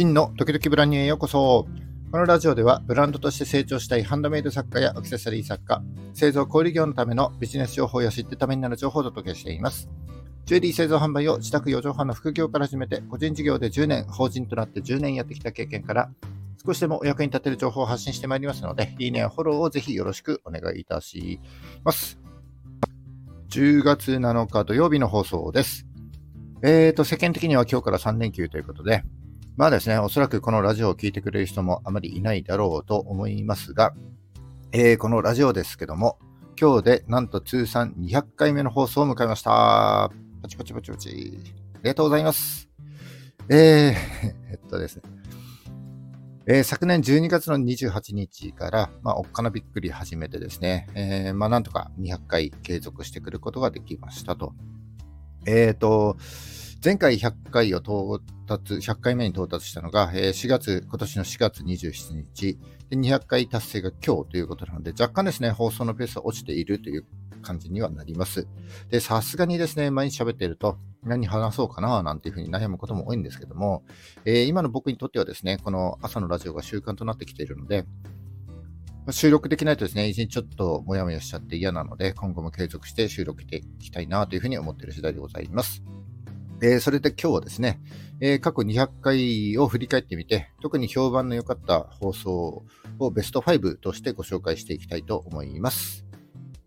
真の時々ブランニューへようこそ。このラジオではブランドとして成長したいハンドメイド作家やアクセサリー作家、製造小売業のためのビジネス情報や知ってためになる情報をお届けしています。ジュエリー製造販売を自宅4畳半の副業から始めて、個人事業で10年、法人となって10年やってきた経験から、少しでもお役に立てる情報を発信してまいりますので、いいねやフォローをぜひよろしくお願いいたします。10月7日土曜日の放送です。えーと、世間的には今日から3連休ということで、まあですね、おそらくこのラジオを聴いてくれる人もあまりいないだろうと思いますが、えー、このラジオですけども、今日でなんと通算200回目の放送を迎えました。パチパチパチパチ。ありがとうございます。えー、えっとですね。えー、昨年12月の28日から、まあ、おっかなびっくり始めてですね、えー、まあ、なんとか200回継続してくることができましたと。えっ、ー、と、前回100回を到達、100回目に到達したのが、え4月、今年の4月27日で、200回達成が今日ということなので、若干ですね、放送のペースは落ちているという感じにはなります。で、さすがにですね、毎日喋っていると、何話そうかななんていうふうに悩むことも多いんですけども、えー、今の僕にとってはですね、この朝のラジオが習慣となってきているので、収録できないとですね、一日ちょっともやもやしちゃって嫌なので、今後も継続して収録していきたいなというふうに思っている次第でございます。えー、それで今日はですね、えー、過去200回を振り返ってみて、特に評判の良かった放送をベスト5としてご紹介していきたいと思います。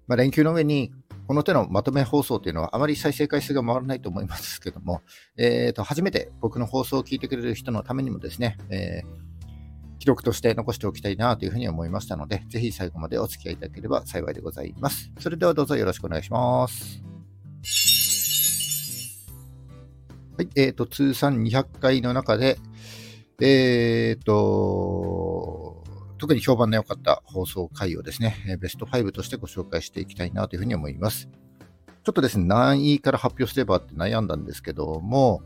まあ、連休の上に、この手のまとめ放送というのはあまり再生回数が回らないと思いますけども、えー、と初めて僕の放送を聞いてくれる人のためにもですね、えー、記録として残しておきたいなというふうに思いましたので、ぜひ最後までお付き合いいただければ幸いでございます。それではどうぞよろしくお願いします。はい、えっ、ー、と、通算200回の中で、えっ、ー、と、特に評判の良かった放送回をですね、ベスト5としてご紹介していきたいなというふうに思います。ちょっとですね、何位から発表すればって悩んだんですけども、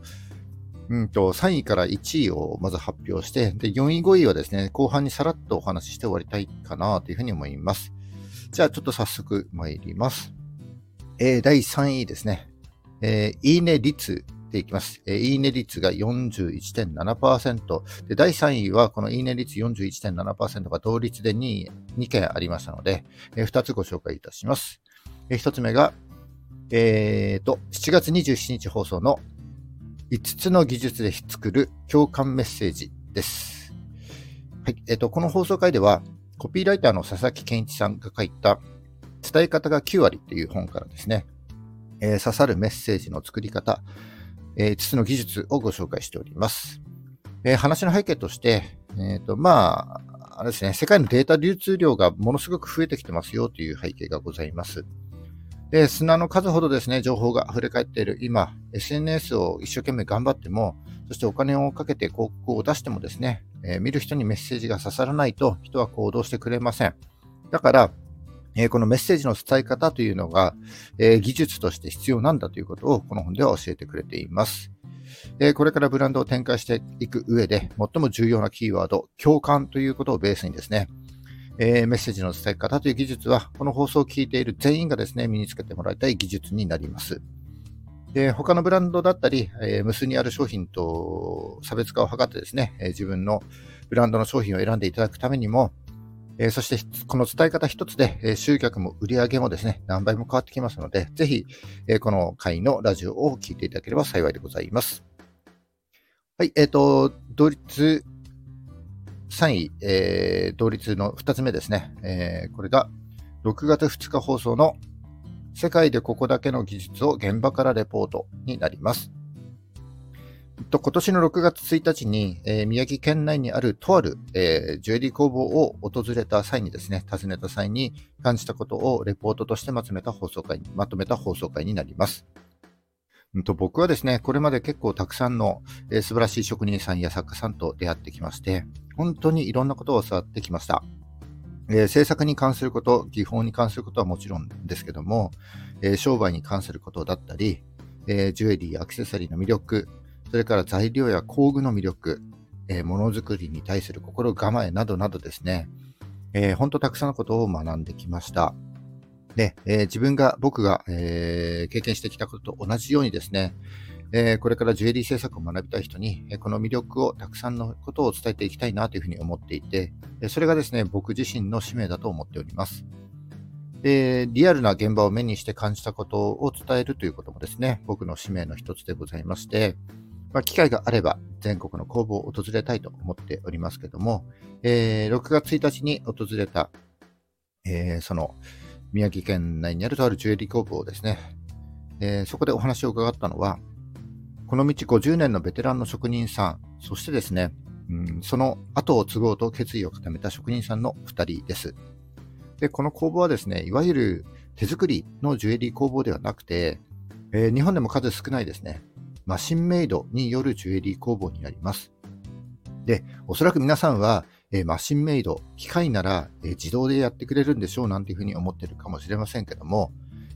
うんと、3位から1位をまず発表して、で、4位、5位はですね、後半にさらっとお話しして終わりたいかなというふうに思います。じゃあ、ちょっと早速参ります。えー、第3位ですね。えー、いいね率ていきます。えー、いいね率が41.7%。で、第3位はこのいいね率41.7%が同率で 2, 2件ありましたので、えー、2つご紹介いたします。えー、1つ目が、えーと、7月27日放送の5つの技術で作る共感メッセージです。はい。えっ、ー、と、この放送回では、コピーライターの佐々木健一さんが書いた伝え方が9割という本からですね、えー、刺さるメッセージの作り方、えー、5つの技術をご紹介しております。えー、話の背景として、えっ、ー、と、まあ、あれですね、世界のデータ流通量がものすごく増えてきてますよという背景がございます。で、砂の数ほどですね、情報が溢れ返っている今、SNS を一生懸命頑張っても、そしてお金をかけて広告を出してもですね、えー、見る人にメッセージが刺さらないと人は行動してくれません。だから、えこのメッセージの伝え方というのが、え技術として必要なんだということをこの本では教えてくれています。えこれからブランドを展開していく上で最も重要なキーワード、共感ということをベースにですね、えメッセージの伝え方という技術は、この放送を聞いている全員がですね、身につけてもらいたい技術になります。で他のブランドだったり、え無数にある商品と差別化を図ってですね、え自分のブランドの商品を選んでいただくためにも、えそして、この伝え方一つで、え集客も売り上げもですね、何倍も変わってきますので、ぜひ、えこの回のラジオを聞いていただければ幸いでございます。はい、えっ、ー、と、同率3位、えー、同率の2つ目ですね。えー、これが6月2日放送の世界でここだけの技術を現場からレポートになります。と今年の6月1日に、えー、宮城県内にあるとある、えー、ジュエリー工房を訪れた際にですね、訪ねた際に感じたことをレポートとしてまとめた放送会まとめた放送会になります。うん、と僕はですね、これまで結構たくさんの、えー、素晴らしい職人さんや作家さんと出会ってきまして、本当にいろんなことを教わってきました。えー、制作に関すること、技法に関することはもちろんですけども、えー、商売に関することだったり、えー、ジュエリー、アクセサリーの魅力、それから材料や工具の魅力、えー、ものづくりに対する心構えなどなどですね、えー、本当たくさんのことを学んできました。で、えー、自分が、僕が、えー、経験してきたことと同じようにですね、えー、これからジュエリー制作を学びたい人に、えこの魅力をたくさんのことを伝えていきたいなというふうに思っていて、それがですね、僕自身の使命だと思っております。で、リアルな現場を目にして感じたことを伝えるということもですね、僕の使命の一つでございまして、まあ、機会があれば全国の工房を訪れたいと思っておりますけども、えー、6月1日に訪れた、えー、その宮城県内にあるとあるジュエリー工房ですね、えー、そこでお話を伺ったのは、この道50年のベテランの職人さん、そしてですね、うん、その後を継ごうと決意を固めた職人さんの2人です。で、この工房はですね、いわゆる手作りのジュエリー工房ではなくて、えー、日本でも数少ないですね、マシンメイドによるジュエリー工房になります。で、おそらく皆さんは、えー、マシンメイド、機械なら、えー、自動でやってくれるんでしょうなんていうふうに思ってるかもしれませんけども、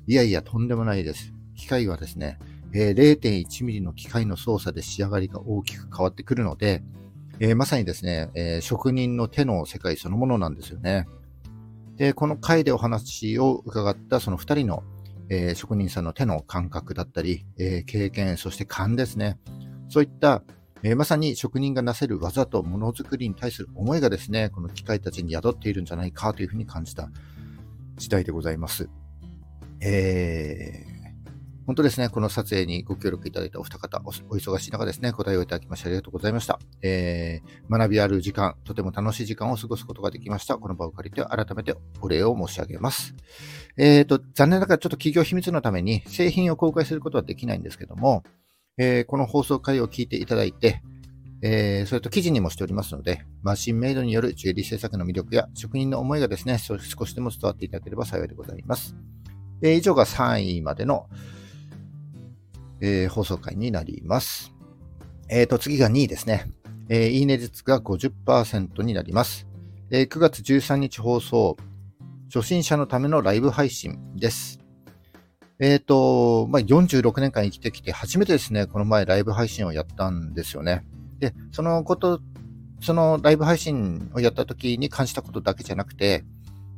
いやいや、とんでもないです。機械はですね、えー、0.1ミリの機械の操作で仕上がりが大きく変わってくるので、え、まさにですね、え、職人の手の世界そのものなんですよね。で、この回でお話を伺ったその2人の、えー、職人さんの手の感覚だったり、え経験、そして勘ですね。そういった、えまさに職人がなせる技とものづくりに対する思いがですね、この機械たちに宿っているんじゃないかというふうに感じた時代でございます。え本当ですね、この撮影にご協力いただいたお二方、お忙しい中ですね、答えをいただきましてありがとうございました。えー、学びある時間、とても楽しい時間を過ごすことができました。この場を借りて改めてお礼を申し上げます。えーと、残念ながらちょっと企業秘密のために製品を公開することはできないんですけども、えー、この放送回を聞いていただいて、えー、それと記事にもしておりますので、マシンメイドによるジュエリー制作の魅力や職人の思いがですね、少しでも伝わっていただければ幸いでございます。えー、以上が3位までのえー、放送回になります。えーと、次が2位ですね。えー、いいね率が50%になります。えー、9月13日放送、初心者のためのライブ配信です。えっ、ー、と、まあ、46年間生きてきて初めてですね、この前ライブ配信をやったんですよね。で、そのこと、そのライブ配信をやった時に感じたことだけじゃなくて、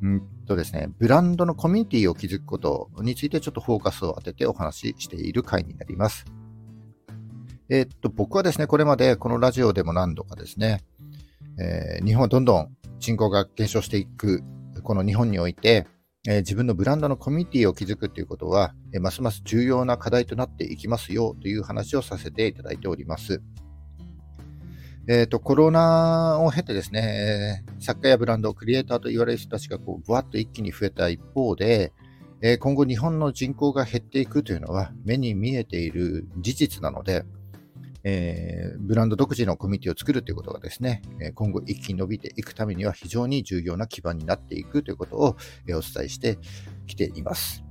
うんとですね、ブランドのコミュニティを築くことについてちょっとフォーカスを当ててお話ししている回になります。えー、っと、僕はですね、これまでこのラジオでも何度かですね、えー、日本はどんどん人口が減少していく、この日本において、えー、自分のブランドのコミュニティを築くということは、えますます重要な課題となっていきますよという話をさせていただいております。えっ、ー、と、コロナを経てですね、作家やブランド、クリエイターと言われる人たちがこう、ぶわっと一気に増えた一方で、えー、今後日本の人口が減っていくというのは目に見えている事実なので、えー、ブランド独自のコミュニティを作るということがですね、今後一気に伸びていくためには非常に重要な基盤になっていくということをお伝えしてきています。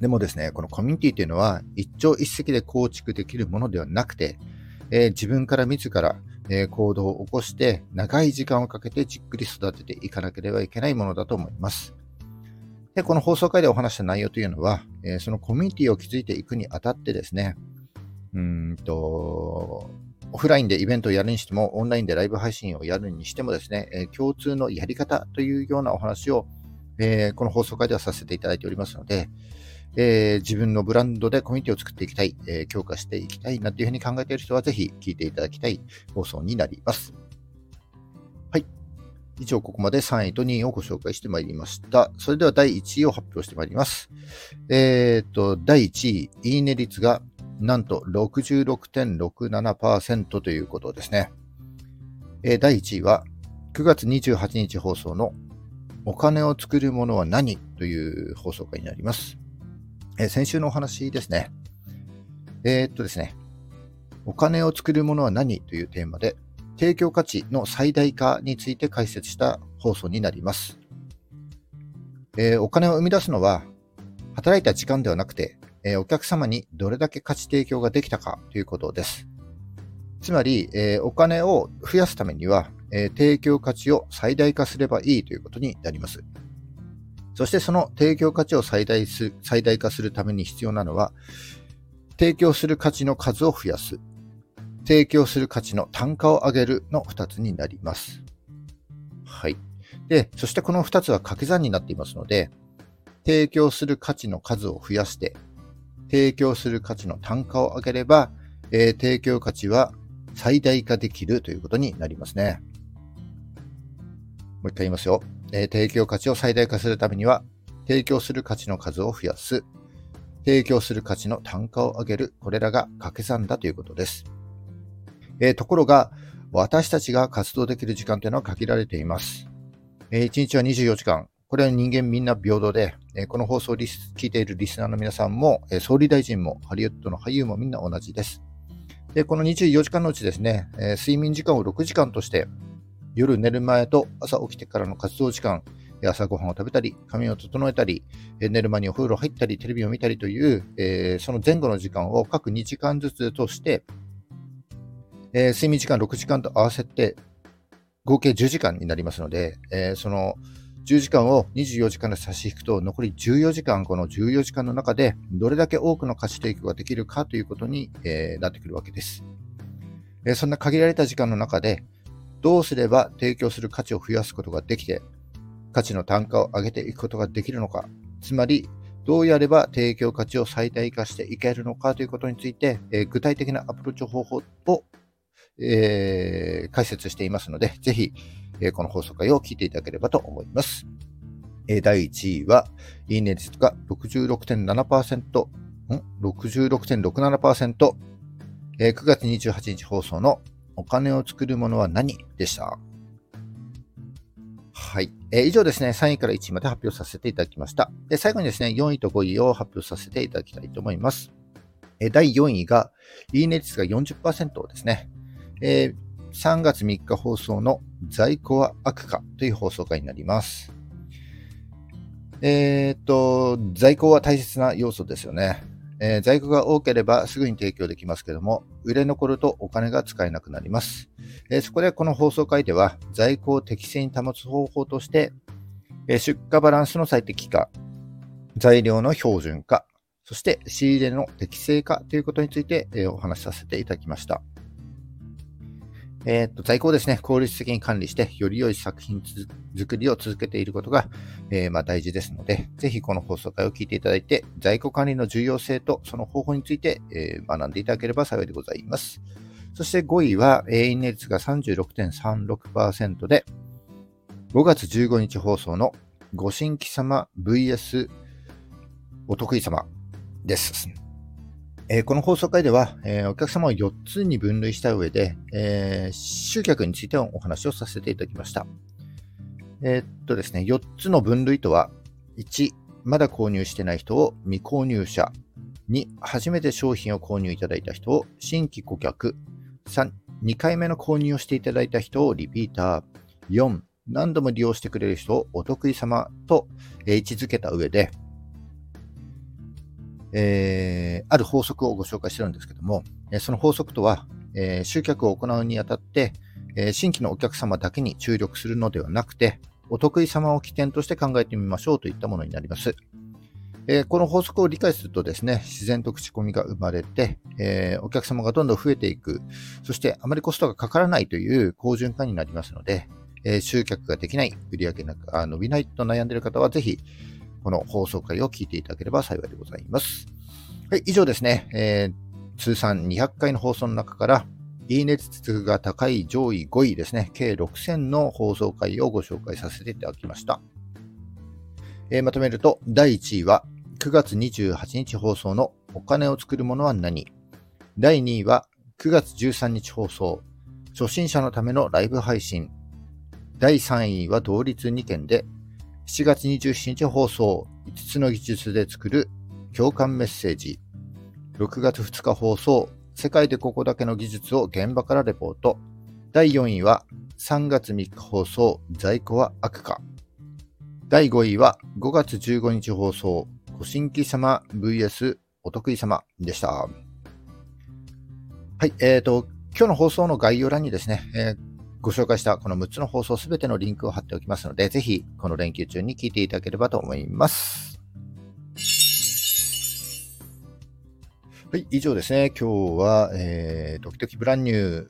でもですね、このコミュニティというのは一朝一夕で構築できるものではなくて、えー、自分から自ら、え、行動を起こして長い時間をかけてじっくり育てていかなければいけないものだと思います。で、この放送回でお話した内容というのは、え、そのコミュニティを築いていくにあたってですね、うんと、オフラインでイベントをやるにしても、オンラインでライブ配信をやるにしてもですね、え、共通のやり方というようなお話を、え、この放送回ではさせていただいておりますので、えー、自分のブランドでコミュニティを作っていきたい、えー、強化していきたいなというふうに考えている人は、ぜひ聞いていただきたい放送になります。はい。以上、ここまで3位と2位をご紹介してまいりました。それでは第1位を発表してまいります。えっ、ー、と、第1位、いいね率がなんと66.67%ということですね。えー、第1位は、9月28日放送のお金を作るものは何？という放送回になります。え、先週のお話ですね。えー、っとですね、お金を作るものは何というテーマで、提供価値の最大化について解説した放送になります。えー、お金を生み出すのは、働いた時間ではなくて、えー、お客様にどれだけ価値提供ができたかということです。つまり、えー、お金を増やすためには、え提供価値を最大化すればいいということになります。そしてその提供価値を最大す最大化するために必要なのは、提供する価値の数を増やす、提供する価値の単価を上げるの2つになります。はい。で、そしてこの2つは掛け算になっていますので、提供する価値の数を増やして、提供する価値の単価を上げれば、えー、提供価値は最大化できるということになりますね。もう一回言いますよ。えー、提供価値を最大化するためには、提供する価値の数を増やす、提供する価値の単価を上げる、これらが掛け算だということです。えー、ところが、私たちが活動できる時間というのは限られています。えー、1日は24時間。これは人間みんな平等で、えー、この放送を聞いているリスナーの皆さんも、え、総理大臣もハリウッドの俳優もみんな同じです。で、この24時間のうちですね、え、睡眠時間を6時間として、夜寝る前と朝起きてからの活動時間、朝ごはんを食べたり、髪を整えたり、寝る前にお風呂入ったり、テレビを見たりという、えー、その前後の時間を各2時間ずつとして、えー、睡眠時間6時間と合わせて、合計10時間になりますので、えー、その10時間を24時間で差し引くと、残り14時間、この14時間の中で、どれだけ多くの価値提供ができるかということに、え、なってくるわけです。えそんな限られた時間の中で、どうすれば提供する価値を増やすことができて、価値の単価を上げていくことができるのか、つまり、どうやれば提供価値を最大化していけるのかということについて、えー、具体的なアプローチ方法を、えー、解説していますので、ぜひ、えー、この放送回を聞いていただければと思います。え、第1位は、いいね率が66.7%、ん ?66.67%、えー、9月28日放送のお金を作るものは何でした？はい。えー、以上ですね、3位から1位まで発表させていただきました。で最後にですね、4位と5位を発表させていただきたいと思います。え、第4位が、いいね率が40%ですね。えー、3月3日放送の在庫は悪化という放送回になります。えっと、在庫は大切な要素ですよね。えー、在庫が多ければすぐに提供できますけども、売れ残るとお金が使えなくなります。えー、そこでこの放送回では、在庫を適正に保つ方法として、えー、出荷バランスの最適化、材料の標準化、そして仕入れの適正化ということについて、えお話しさせていただきました。えー、っと、在庫をですね、効率的に管理して、より良い作品作りを続けていることが、えー、まあ、大事ですので、ぜひこの放送回を聞いていただいて、在庫管理の重要性とその方法について、えー、学んでいただければ幸いでございます。そして5位は、インネ率が36.36%で、5月15日放送のご新規様 VS お得意様です。えー、この放送回では、えー、お客様を4つに分類した上で、えー、集客についてのお話をさせていただきました。えっとですね、4つの分類とは、1、まだ購入してない人を未購入者。2、初めて商品を購入いただいた人を新規顧客。3、2回目の購入をしていただいた人をリピーター。4、何度も利用してくれる人をお得意様と位置づけた上で、えー、ある法則をご紹介してるんですけども、その法則とは、えー、集客を行うにあたって、えー、新規のお客様だけに注力するのではなくて、お得意様を起点として考えてみましょうといったものになります。えー、この法則を理解するとですね、自然と口コミが生まれて、えー、お客様がどんどん増えていく、そしてあまりコストがかからないという好循環になりますので、えー、集客ができない、売上が伸びないと悩んでいる方はぜひ、この放送回を聞いていただければ幸いでございます。はい、以上ですね、えー、通算200回の放送の中から、いいね率が高い上位5位ですね、計6000の放送回をご紹介させていただきました。えー、まとめると、第1位は、9月28日放送のお金を作るものは何？第2位は、9月13日放送、初心者のためのライブ配信。第3位は同率2件で、7月27日放送、5つの技術で作る共感メッセージ。6月2日放送、世界でここだけの技術を現場からレポート。第4位は3月3日放送、在庫は悪化。第5位は5月15日放送、ご新規様 VS お得意様でした。はい、え、ー、と、今日の放送の概要欄にですね、えーご紹介したこの6つの放送すべてのリンクを貼っておきますので、ぜひこの連休中に聞いていただければと思います。はい、以上ですね。今日は、えー、ドキドキブランニュー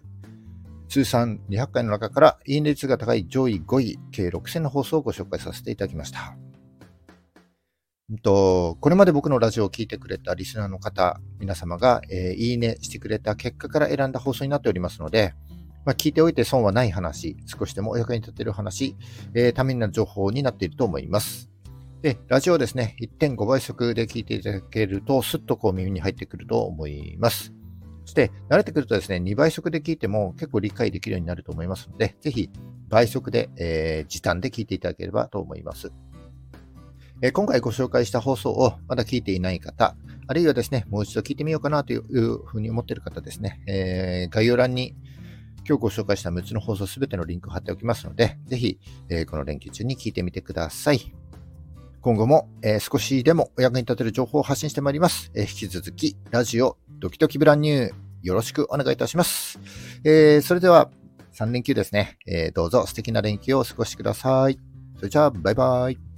通算200回の中から、いいね率が高い上位5位、計6000の放送をご紹介させていただきました。とこれまで僕のラジオを聴いてくれたリスナーの方、皆様が、えー、いいねしてくれた結果から選んだ放送になっておりますので、まあ、聞いておいて損はない話、少しでもお役に立てる話、えー、ためになる情報になっていると思います。で、ラジオですね、1.5倍速で聞いていただけると、スッとこう耳に入ってくると思います。そして、慣れてくるとですね、2倍速で聞いても結構理解できるようになると思いますので、ぜひ倍速で、えー、時短で聞いていただければと思います。え、今回ご紹介した放送をまだ聞いていない方、あるいはですね、もう一度聞いてみようかなというふうに思っている方ですね、えー、概要欄に今日ご紹介した6つの放送すべてのリンクを貼っておきますので、ぜひ、えー、この連休中に聞いてみてください。今後も、えー、少しでもお役に立てる情報を発信してまいります。えー、引き続き、ラジオ、ドキドキブランニュー、よろしくお願いいたします。え、それでは、3連休ですね、えどうぞ素敵な連休をお過ごしください。それじゃあ、バイバイ。